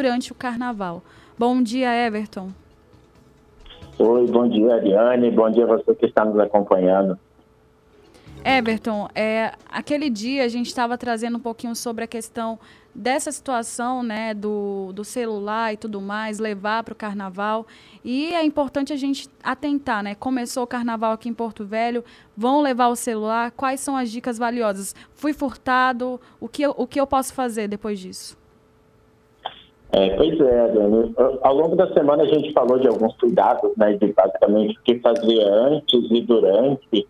durante o carnaval. Bom dia, Everton. Oi, bom dia, Ariane. Bom dia a você que está nos acompanhando. Everton, é, aquele dia a gente estava trazendo um pouquinho sobre a questão dessa situação né, do, do celular e tudo mais, levar para o carnaval. E é importante a gente atentar, né? Começou o carnaval aqui em Porto Velho, vão levar o celular, quais são as dicas valiosas? Fui furtado, o que eu, o que eu posso fazer depois disso? É, pois é, Dani. Ao longo da semana a gente falou de alguns cuidados, né, de basicamente o que fazer antes e durante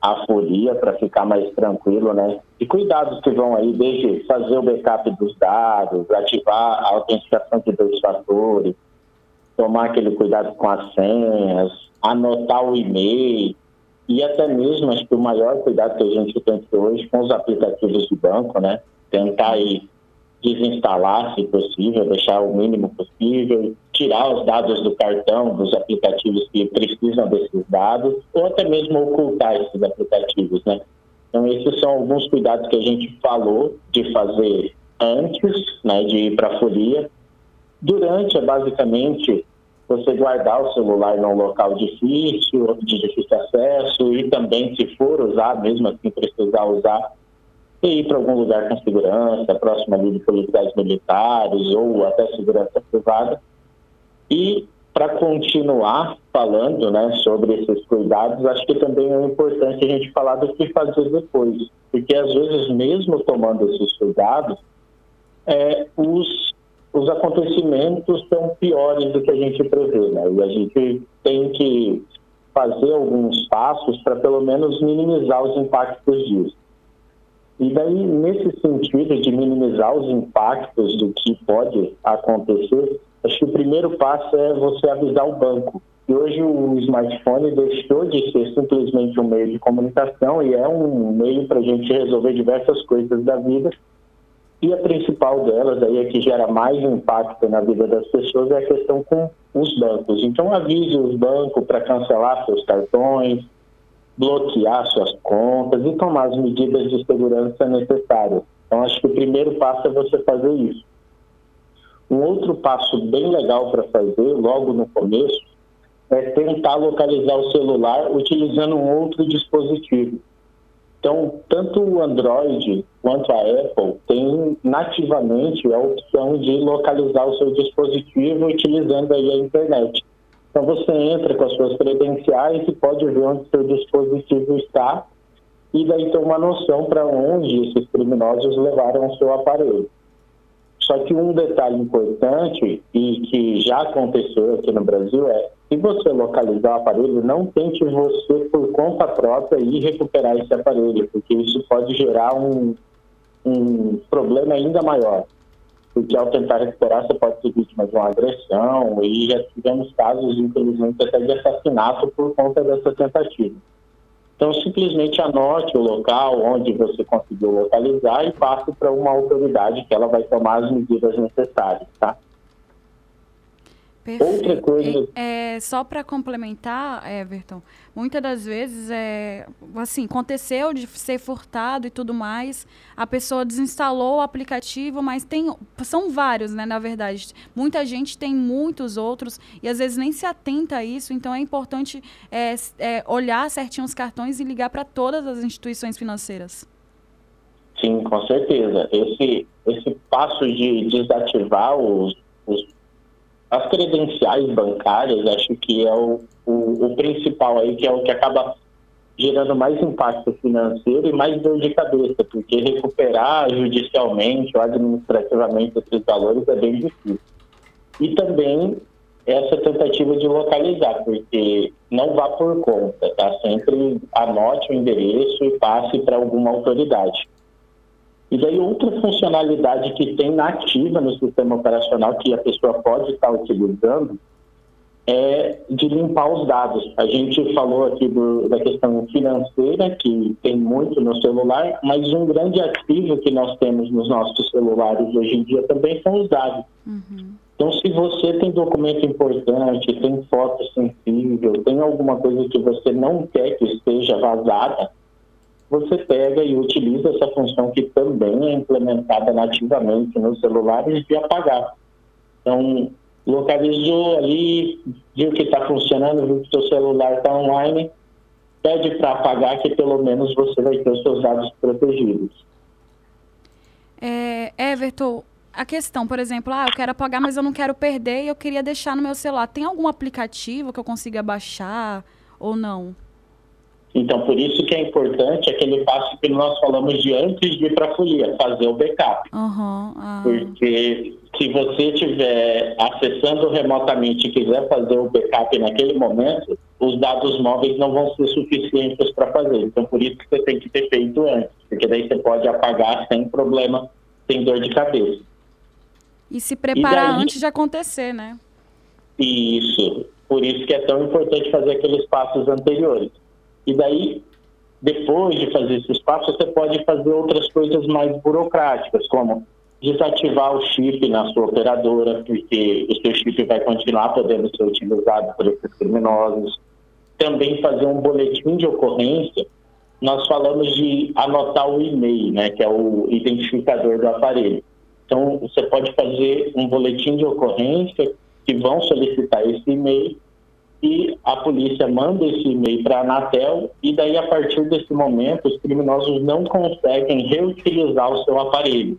a folia para ficar mais tranquilo, né? E cuidados que vão aí desde fazer o backup dos dados, ativar a autenticação de dois fatores, tomar aquele cuidado com as senhas, anotar o e-mail e até mesmo acho que o maior cuidado que a gente tem hoje com os aplicativos de banco, né? Tentar aí desinstalar, se possível, deixar o mínimo possível, tirar os dados do cartão dos aplicativos que precisam desses dados, ou até mesmo ocultar esses aplicativos, né? Então, esses são alguns cuidados que a gente falou de fazer antes, né, de ir para a folia. Durante é basicamente você guardar o celular num local difícil, de difícil acesso, e também, se for usar, mesmo assim precisar usar, e ir para algum lugar com segurança, próximo ali de policiais militares ou até segurança privada. E para continuar falando né, sobre esses cuidados, acho que também é importante a gente falar do que fazer depois. Porque às vezes, mesmo tomando esses cuidados, é, os, os acontecimentos são piores do que a gente prevê. Né? E a gente tem que fazer alguns passos para pelo menos minimizar os impactos disso. E daí, nesse sentido de minimizar os impactos do que pode acontecer, acho que o primeiro passo é você avisar o banco. E hoje o smartphone deixou de ser simplesmente um meio de comunicação e é um meio para a gente resolver diversas coisas da vida. E a principal delas, aí, é que gera mais impacto na vida das pessoas, é a questão com os bancos. Então, avise os bancos para cancelar seus cartões, bloquear suas contas e tomar as medidas de segurança necessárias. Então, acho que o primeiro passo é você fazer isso. Um outro passo bem legal para fazer, logo no começo, é tentar localizar o celular utilizando um outro dispositivo. Então, tanto o Android quanto a Apple têm nativamente a opção de localizar o seu dispositivo utilizando aí a internet. Então você entra com as suas credenciais e pode ver onde seu dispositivo está e daí ter uma noção para onde esses criminosos levaram o seu aparelho. Só que um detalhe importante e que já aconteceu aqui no Brasil é se você localizar o aparelho, não tente você por conta própria ir recuperar esse aparelho, porque isso pode gerar um, um problema ainda maior porque ao tentar recuperar você pode ser vítima de uma agressão e já tivemos casos, infelizmente, até de assassinato por conta dessa tentativa. Então, simplesmente anote o local onde você conseguiu localizar e passe para uma autoridade que ela vai tomar as medidas necessárias, tá? Perfeito. Outra coisa. É, só para complementar, Everton, muitas das vezes é assim, aconteceu de ser furtado e tudo mais, a pessoa desinstalou o aplicativo, mas tem são vários, né, na verdade. Muita gente tem muitos outros e às vezes nem se atenta a isso, então é importante é, é, olhar certinho os cartões e ligar para todas as instituições financeiras. Sim, com certeza. Esse, esse passo de desativar os, os as credenciais bancárias, acho que é o, o, o, principal aí, que é o que acaba gerando mais impacto financeiro e mais dor de cabeça, porque recuperar judicialmente ou administrativamente esses valores é bem difícil. E também essa tentativa de localizar, porque não vá por conta, tá? Sempre anote o endereço e passe para alguma autoridade. E daí outra funcionalidade que tem nativa no sistema operacional que a pessoa pode estar utilizando é de limpar os dados. A gente falou aqui do, da questão financeira, que tem muito no celular, mas um grande ativo que nós temos nos nossos celulares hoje em dia também são os dados. Uhum. Então, se você tem documento importante, tem foto sensível, tem alguma coisa que você não quer que esteja vazada, você pega e utiliza essa função que também é implementada nativamente nos celulares de apagar. Então, localizou ali, viu que está funcionando, viu que seu celular está online, pede para apagar que pelo menos você vai ter os seus dados protegidos. É, Everton, a questão, por exemplo, ah, eu quero apagar, mas eu não quero perder e eu queria deixar no meu celular. Tem algum aplicativo que eu consiga baixar ou não? Então, por isso que é importante aquele passo que nós falamos de antes de ir para a folia, fazer o backup. Uhum, ah. Porque se você estiver acessando remotamente e quiser fazer o backup naquele momento, os dados móveis não vão ser suficientes para fazer. Então, por isso que você tem que ter feito antes, porque daí você pode apagar sem problema, sem dor de cabeça. E se preparar e daí... antes de acontecer, né? Isso. Por isso que é tão importante fazer aqueles passos anteriores. E daí, depois de fazer esses passos, você pode fazer outras coisas mais burocráticas, como desativar o chip na sua operadora, porque o seu chip vai continuar podendo ser utilizado por esses criminosos. Também fazer um boletim de ocorrência. Nós falamos de anotar o e-mail, né, que é o identificador do aparelho. Então, você pode fazer um boletim de ocorrência que vão solicitar esse e-mail e a polícia manda esse e-mail para a Anatel e daí a partir desse momento os criminosos não conseguem reutilizar o seu aparelho.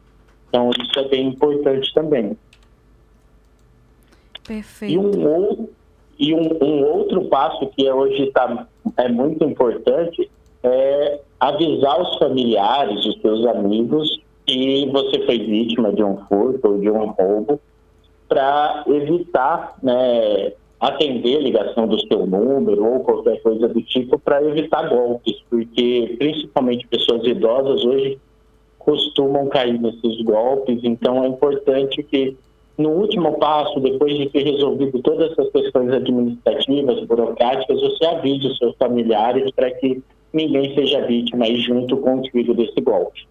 Então isso é bem importante também. Perfeito. E um, e um, um outro passo que hoje tá, é muito importante é avisar os familiares, os seus amigos que você foi vítima de um furto ou de um roubo para evitar né, atender ligação do seu número ou qualquer coisa do tipo para evitar golpes, porque principalmente pessoas idosas hoje costumam cair nesses golpes, então é importante que no último passo, depois de ter resolvido todas essas questões administrativas, burocráticas, você avise os seus familiares para que ninguém seja vítima aí junto contigo desse golpe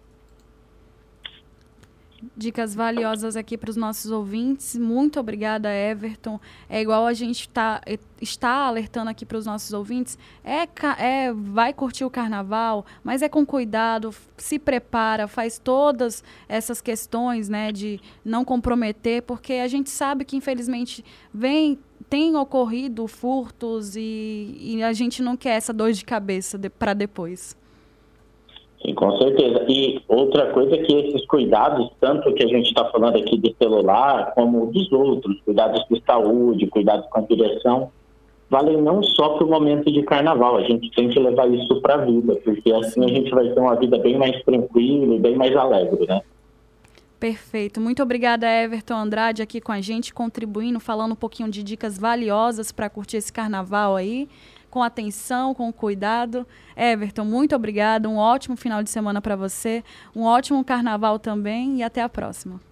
dicas valiosas aqui para os nossos ouvintes. Muito obrigada, Everton. É igual a gente tá, está alertando aqui para os nossos ouvintes. É, é, vai curtir o carnaval, mas é com cuidado, se prepara, faz todas essas questões né, de não comprometer, porque a gente sabe que, infelizmente, vem tem ocorrido furtos e, e, a gente não quer essa dor de cabeça de, para depois. Sim, com certeza. E outra coisa é que esses cuidados, tanto que a gente está falando aqui de celular, como dos outros, cuidados de saúde, cuidados com a direção, valem não só para o momento de carnaval, a gente tem que levar isso para a vida, porque assim a gente vai ter uma vida bem mais tranquila e bem mais alegre, né? Perfeito. Muito obrigada, Everton Andrade, aqui com a gente, contribuindo, falando um pouquinho de dicas valiosas para curtir esse carnaval aí com atenção, com cuidado. Everton, muito obrigada. Um ótimo final de semana para você. Um ótimo carnaval também e até a próxima.